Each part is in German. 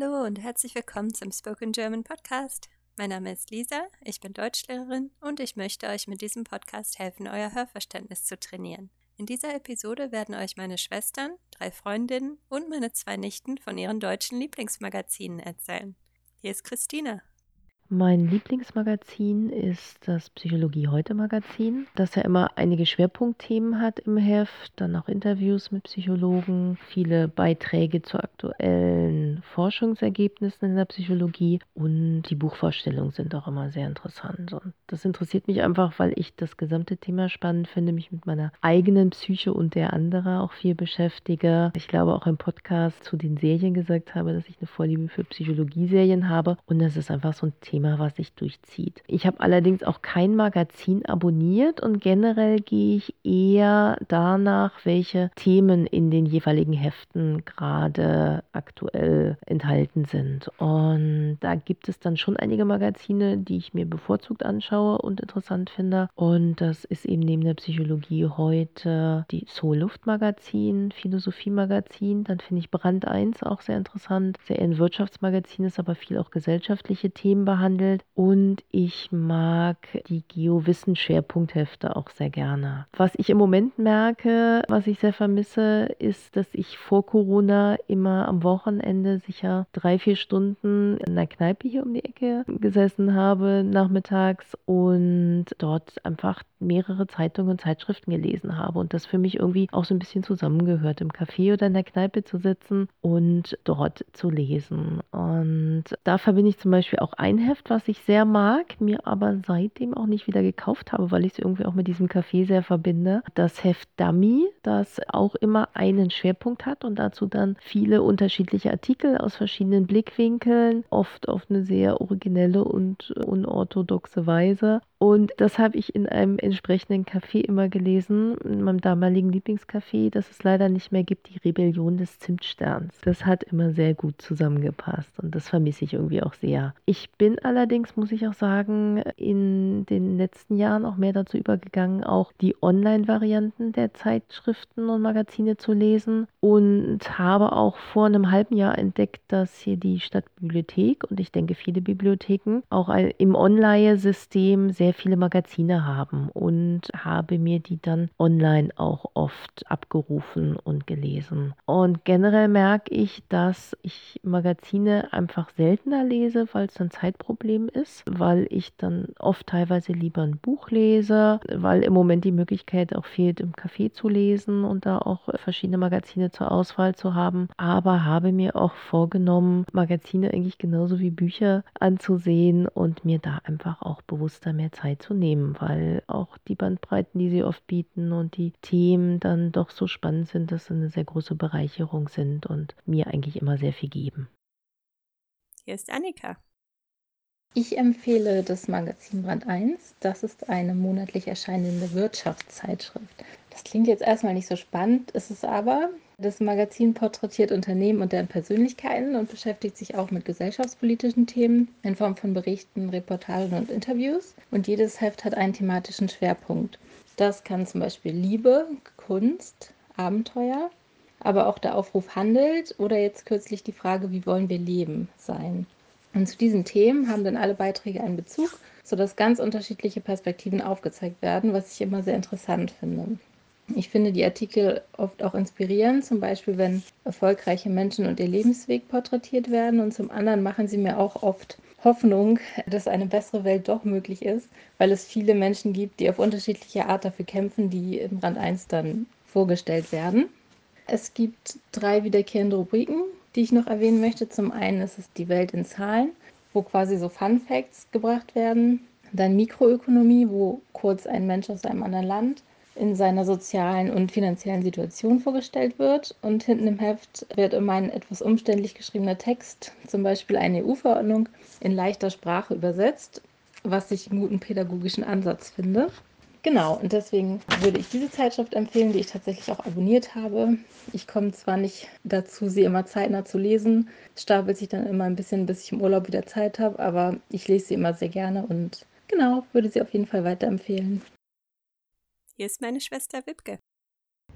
Hallo und herzlich willkommen zum Spoken German Podcast. Mein Name ist Lisa, ich bin Deutschlehrerin und ich möchte euch mit diesem Podcast helfen, euer Hörverständnis zu trainieren. In dieser Episode werden euch meine Schwestern, drei Freundinnen und meine zwei Nichten von ihren deutschen Lieblingsmagazinen erzählen. Hier ist Christina. Mein Lieblingsmagazin ist das Psychologie heute Magazin, das ja immer einige Schwerpunktthemen hat im Heft, dann auch Interviews mit Psychologen, viele Beiträge zu aktuellen Forschungsergebnissen in der Psychologie und die Buchvorstellungen sind auch immer sehr interessant. Und das interessiert mich einfach, weil ich das gesamte Thema spannend finde, mich mit meiner eigenen Psyche und der anderer auch viel beschäftige. Ich glaube auch im Podcast zu den Serien gesagt habe, dass ich eine Vorliebe für Psychologieserien habe und das ist einfach so ein Thema, Thema, was sich durchzieht. Ich habe allerdings auch kein Magazin abonniert und generell gehe ich eher danach, welche Themen in den jeweiligen Heften gerade aktuell enthalten sind. Und da gibt es dann schon einige Magazine, die ich mir bevorzugt anschaue und interessant finde. Und das ist eben neben der Psychologie heute die Soul Luft Magazin, Philosophie Magazin. Dann finde ich Brand 1 auch sehr interessant. Sehr ein Wirtschaftsmagazin ist aber viel auch gesellschaftliche Themen behandelt behandelt und ich mag die Geowissen-Schwerpunkthefte auch sehr gerne. Was ich im Moment merke, was ich sehr vermisse, ist, dass ich vor Corona immer am Wochenende sicher drei, vier Stunden in einer Kneipe hier um die Ecke gesessen habe nachmittags und dort einfach mehrere Zeitungen und Zeitschriften gelesen habe und das für mich irgendwie auch so ein bisschen zusammengehört, im Café oder in der Kneipe zu sitzen und dort zu lesen. Und da verbinde ich zum Beispiel auch ein Heft, was ich sehr mag, mir aber seitdem auch nicht wieder gekauft habe, weil ich es irgendwie auch mit diesem Café sehr verbinde. Das Heft Dummy, das auch immer einen Schwerpunkt hat und dazu dann viele unterschiedliche Artikel aus verschiedenen Blickwinkeln, oft auf eine sehr originelle und unorthodoxe Weise. Und das habe ich in einem entsprechenden Café immer gelesen, in meinem damaligen Lieblingscafé, das es leider nicht mehr gibt, die Rebellion des Zimtsterns. Das hat immer sehr gut zusammengepasst und das vermisse ich irgendwie auch sehr. Ich bin allerdings, muss ich auch sagen, in den letzten Jahren auch mehr dazu übergegangen, auch die Online-Varianten der Zeitschriften und Magazine zu lesen und habe auch vor einem halben Jahr entdeckt, dass hier die Stadtbibliothek und ich denke viele Bibliotheken auch im Online-System sehr viele Magazine haben und habe mir die dann online auch oft abgerufen und gelesen. Und generell merke ich, dass ich Magazine einfach seltener lese, weil es ein Zeitproblem ist, weil ich dann oft teilweise lieber ein Buch lese, weil im Moment die Möglichkeit auch fehlt, im Café zu lesen und da auch verschiedene Magazine zur Auswahl zu haben. Aber habe mir auch vorgenommen, Magazine eigentlich genauso wie Bücher anzusehen und mir da einfach auch bewusster mehr Zeit zu nehmen, weil auch die Bandbreiten, die sie oft bieten und die Themen dann doch so spannend sind, dass sie eine sehr große Bereicherung sind und mir eigentlich immer sehr viel geben. Hier ist Annika. Ich empfehle das Magazin Brand 1. Das ist eine monatlich erscheinende Wirtschaftszeitschrift. Das klingt jetzt erstmal nicht so spannend, ist es aber. Das Magazin porträtiert Unternehmen und deren Persönlichkeiten und beschäftigt sich auch mit gesellschaftspolitischen Themen in Form von Berichten, Reportagen und Interviews. Und jedes Heft hat einen thematischen Schwerpunkt. Das kann zum Beispiel Liebe, Kunst, Abenteuer, aber auch der Aufruf handelt oder jetzt kürzlich die Frage, wie wollen wir leben sein. Und zu diesen Themen haben dann alle Beiträge einen Bezug, sodass ganz unterschiedliche Perspektiven aufgezeigt werden, was ich immer sehr interessant finde. Ich finde die Artikel oft auch inspirierend, zum Beispiel wenn erfolgreiche Menschen und ihr Lebensweg porträtitiert werden. Und zum anderen machen sie mir auch oft Hoffnung, dass eine bessere Welt doch möglich ist, weil es viele Menschen gibt, die auf unterschiedliche Art dafür kämpfen, die im Rand 1 dann vorgestellt werden. Es gibt drei wiederkehrende Rubriken, die ich noch erwähnen möchte. Zum einen ist es die Welt in Zahlen, wo quasi so Fun Facts gebracht werden. Dann Mikroökonomie, wo kurz ein Mensch aus einem anderen Land in seiner sozialen und finanziellen Situation vorgestellt wird. Und hinten im Heft wird immer ein etwas umständlich geschriebener Text, zum Beispiel eine EU-Verordnung, in leichter Sprache übersetzt, was ich einen guten pädagogischen Ansatz finde. Genau, und deswegen würde ich diese Zeitschrift empfehlen, die ich tatsächlich auch abonniert habe. Ich komme zwar nicht dazu, sie immer zeitnah zu lesen, es stapelt sich dann immer ein bisschen, bis ich im Urlaub wieder Zeit habe, aber ich lese sie immer sehr gerne und genau, würde sie auf jeden Fall weiterempfehlen. Hier ist meine Schwester Wibke.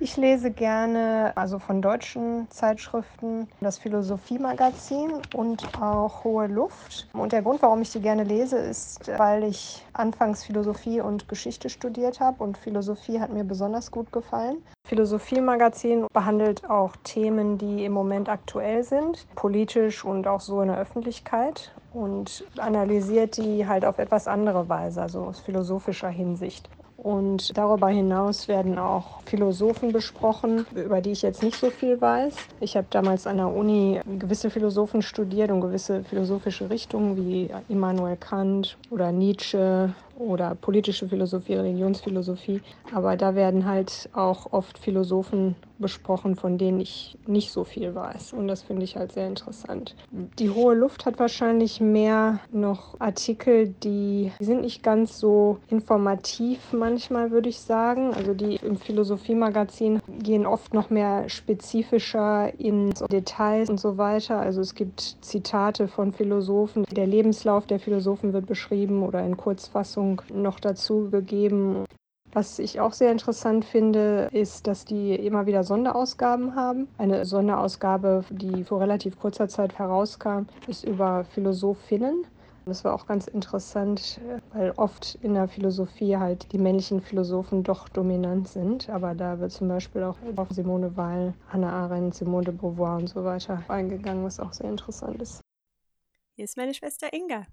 Ich lese gerne, also von deutschen Zeitschriften, das Philosophie-Magazin und auch Hohe Luft. Und der Grund, warum ich die gerne lese, ist, weil ich anfangs Philosophie und Geschichte studiert habe und Philosophie hat mir besonders gut gefallen. Philosophie-Magazin behandelt auch Themen, die im Moment aktuell sind, politisch und auch so in der Öffentlichkeit und analysiert die halt auf etwas andere Weise, also aus philosophischer Hinsicht. Und darüber hinaus werden auch Philosophen besprochen, über die ich jetzt nicht so viel weiß. Ich habe damals an der Uni gewisse Philosophen studiert und gewisse philosophische Richtungen wie Immanuel Kant oder Nietzsche oder politische Philosophie, Religionsphilosophie. Aber da werden halt auch oft Philosophen besprochen, von denen ich nicht so viel weiß. Und das finde ich halt sehr interessant. Die hohe Luft hat wahrscheinlich mehr noch Artikel, die, die sind nicht ganz so informativ manchmal, würde ich sagen. Also die im Philosophiemagazin gehen oft noch mehr spezifischer in Details und so weiter. Also es gibt Zitate von Philosophen. Der Lebenslauf der Philosophen wird beschrieben oder in Kurzfassung Ergänzung noch dazu gegeben. Was ich auch sehr interessant finde, ist, dass die immer wieder Sonderausgaben haben. Eine Sonderausgabe, die vor relativ kurzer Zeit herauskam, ist über Philosophinnen. Das war auch ganz interessant, weil oft in der Philosophie halt die männlichen Philosophen doch dominant sind. Aber da wird zum Beispiel auch auf Simone Weil, Hannah Arendt, Simone de Beauvoir und so weiter eingegangen, was auch sehr interessant ist. Hier ist meine Schwester Inga.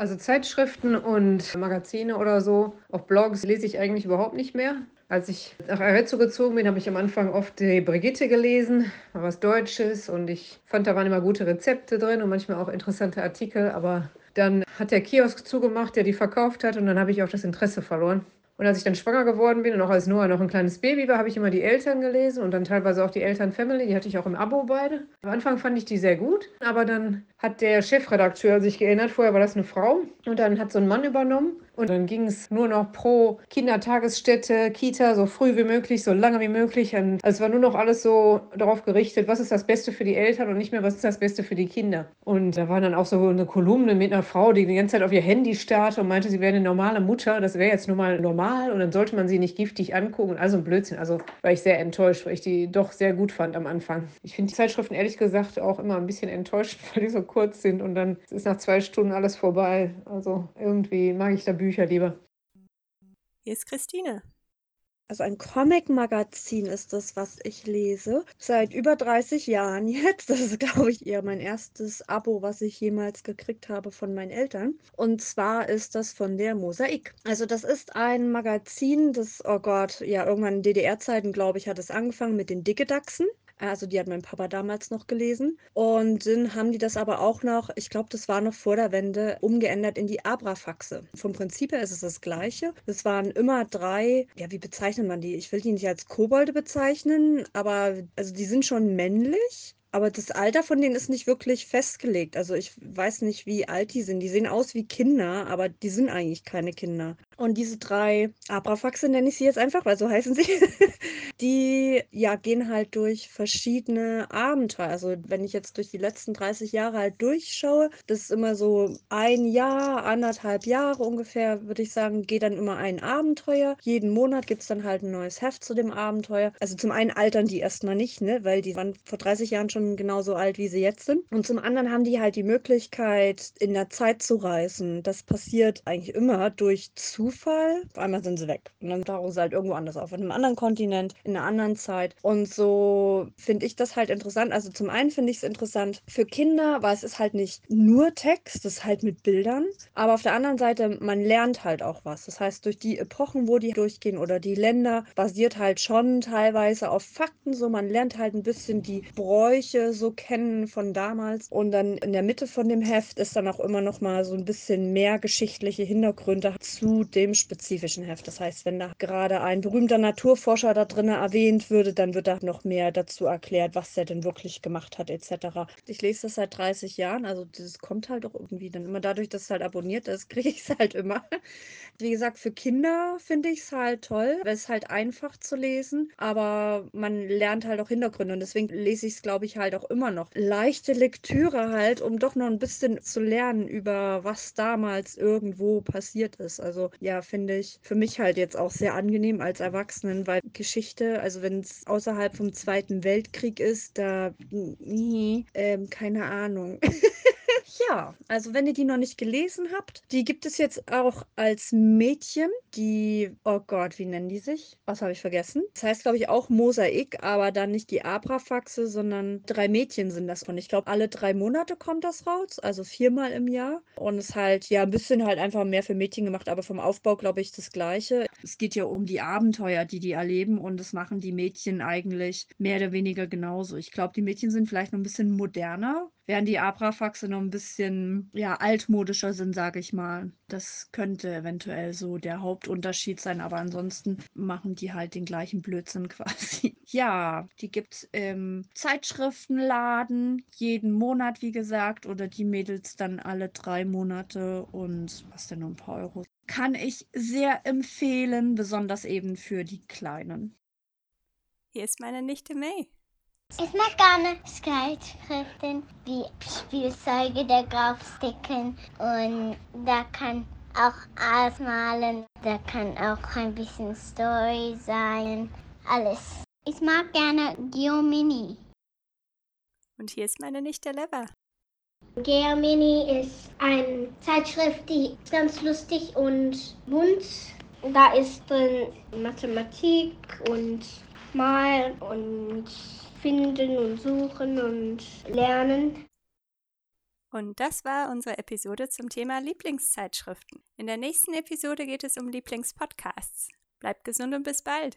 Also Zeitschriften und Magazine oder so, auch Blogs lese ich eigentlich überhaupt nicht mehr. Als ich nach Arezzo gezogen bin, habe ich am Anfang oft die Brigitte gelesen, mal was Deutsches und ich fand, da waren immer gute Rezepte drin und manchmal auch interessante Artikel, aber dann hat der Kiosk zugemacht, der die verkauft hat und dann habe ich auch das Interesse verloren. Und als ich dann schwanger geworden bin und auch als Noah noch ein kleines Baby war, habe ich immer die Eltern gelesen und dann teilweise auch die Eltern-Family. Die hatte ich auch im Abo beide. Am Anfang fand ich die sehr gut, aber dann hat der Chefredakteur sich geändert. Vorher war das eine Frau und dann hat so ein Mann übernommen und dann ging es nur noch pro Kindertagesstätte, Kita, so früh wie möglich, so lange wie möglich. Und es war nur noch alles so darauf gerichtet, was ist das Beste für die Eltern und nicht mehr, was ist das Beste für die Kinder. Und da war dann auch so eine Kolumne mit einer Frau, die die ganze Zeit auf ihr Handy starrte und meinte, sie wäre eine normale Mutter, das wäre jetzt nun mal normal und dann sollte man sie nicht giftig angucken. Also ein Blödsinn. Also war ich sehr enttäuscht, weil ich die doch sehr gut fand am Anfang. Ich finde die Zeitschriften ehrlich gesagt auch immer ein bisschen enttäuscht, weil die so kurz sind und dann ist nach zwei Stunden alles vorbei. Also irgendwie mag ich da Bücher lieber. Hier ist Christine. Also ein Comic-Magazin ist das, was ich lese. Seit über 30 Jahren jetzt. Das ist, glaube ich, eher mein erstes Abo, was ich jemals gekriegt habe von meinen Eltern. Und zwar ist das von der Mosaik. Also das ist ein Magazin, das, oh Gott, ja, irgendwann in DDR-Zeiten, glaube ich, hat es angefangen mit den Dicke-Dachsen. Also die hat mein Papa damals noch gelesen. Und dann haben die das aber auch noch, ich glaube, das war noch vor der Wende, umgeändert in die Abrafaxe. Vom Prinzip her ist es das Gleiche. Es waren immer drei, ja, wie bezeichnet man die? Ich will die nicht als Kobolde bezeichnen, aber also die sind schon männlich. Aber das Alter von denen ist nicht wirklich festgelegt. Also ich weiß nicht, wie alt die sind. Die sehen aus wie Kinder, aber die sind eigentlich keine Kinder. Und diese drei Abrafaxe nenne ich sie jetzt einfach, weil so heißen sie, die ja gehen halt durch verschiedene Abenteuer. Also wenn ich jetzt durch die letzten 30 Jahre halt durchschaue, das ist immer so ein Jahr, anderthalb Jahre ungefähr, würde ich sagen, geht dann immer ein Abenteuer. Jeden Monat gibt es dann halt ein neues Heft zu dem Abenteuer. Also zum einen altern die erstmal nicht, ne, weil die waren vor 30 Jahren schon genauso alt, wie sie jetzt sind. Und zum anderen haben die halt die Möglichkeit, in der Zeit zu reisen. Das passiert eigentlich immer durch Zufall Zufall, auf einmal sind sie weg. Und dann tauchen sie halt irgendwo anders auf, in einem anderen Kontinent, in einer anderen Zeit. Und so finde ich das halt interessant. Also zum einen finde ich es interessant für Kinder, weil es ist halt nicht nur Text, es ist halt mit Bildern. Aber auf der anderen Seite, man lernt halt auch was. Das heißt, durch die Epochen, wo die durchgehen oder die Länder, basiert halt schon teilweise auf Fakten. So, man lernt halt ein bisschen die Bräuche so kennen von damals. Und dann in der Mitte von dem Heft ist dann auch immer noch mal so ein bisschen mehr geschichtliche Hintergründe zu dem dem spezifischen Heft. Das heißt, wenn da gerade ein berühmter Naturforscher da drin erwähnt würde, dann wird da noch mehr dazu erklärt, was er denn wirklich gemacht hat, etc. Ich lese das seit 30 Jahren, also das kommt halt auch irgendwie dann immer dadurch, dass es halt abonniert ist, kriege ich es halt immer. Wie gesagt, für Kinder finde ich es halt toll, weil es halt einfach zu lesen, aber man lernt halt auch Hintergründe und deswegen lese ich es, glaube ich, halt auch immer noch leichte Lektüre halt, um doch noch ein bisschen zu lernen über was damals irgendwo passiert ist. Also ja, finde ich für mich halt jetzt auch sehr angenehm als Erwachsenen, weil Geschichte, also wenn es außerhalb vom Zweiten Weltkrieg ist, da, nee, ähm, keine Ahnung. Ja, also wenn ihr die noch nicht gelesen habt, die gibt es jetzt auch als Mädchen. Die, oh Gott, wie nennen die sich? Was habe ich vergessen? Das heißt, glaube ich, auch Mosaik, aber dann nicht die Abrafaxe, sondern drei Mädchen sind das von. Ich glaube, alle drei Monate kommt das raus, also viermal im Jahr. Und es ist halt, ja, ein bisschen halt einfach mehr für Mädchen gemacht, aber vom Aufbau, glaube ich, das Gleiche. Es geht ja um die Abenteuer, die die erleben und das machen die Mädchen eigentlich mehr oder weniger genauso. Ich glaube, die Mädchen sind vielleicht noch ein bisschen moderner, während die Abrafaxe noch ein bisschen ja, altmodischer sind, sage ich mal. Das könnte eventuell so der Hauptunterschied sein, aber ansonsten machen die halt den gleichen Blödsinn quasi. Ja, die gibt es im Zeitschriftenladen jeden Monat, wie gesagt, oder die Mädels dann alle drei Monate und was denn nur ein paar Euro. Kann ich sehr empfehlen, besonders eben für die Kleinen. Hier ist meine Nichte May. Ich mag gerne Zeitschriften wie Spielzeuge der Graufsticken und da kann auch alles malen, da kann auch ein bisschen Story sein, alles. Ich mag gerne Geomini. Und hier ist meine Nichte Leva. Geomini ist eine Zeitschrift, die ist ganz lustig und bunt. Da ist drin Mathematik und Malen und finden und suchen und lernen. Und das war unsere Episode zum Thema Lieblingszeitschriften. In der nächsten Episode geht es um Lieblingspodcasts. Bleibt gesund und bis bald.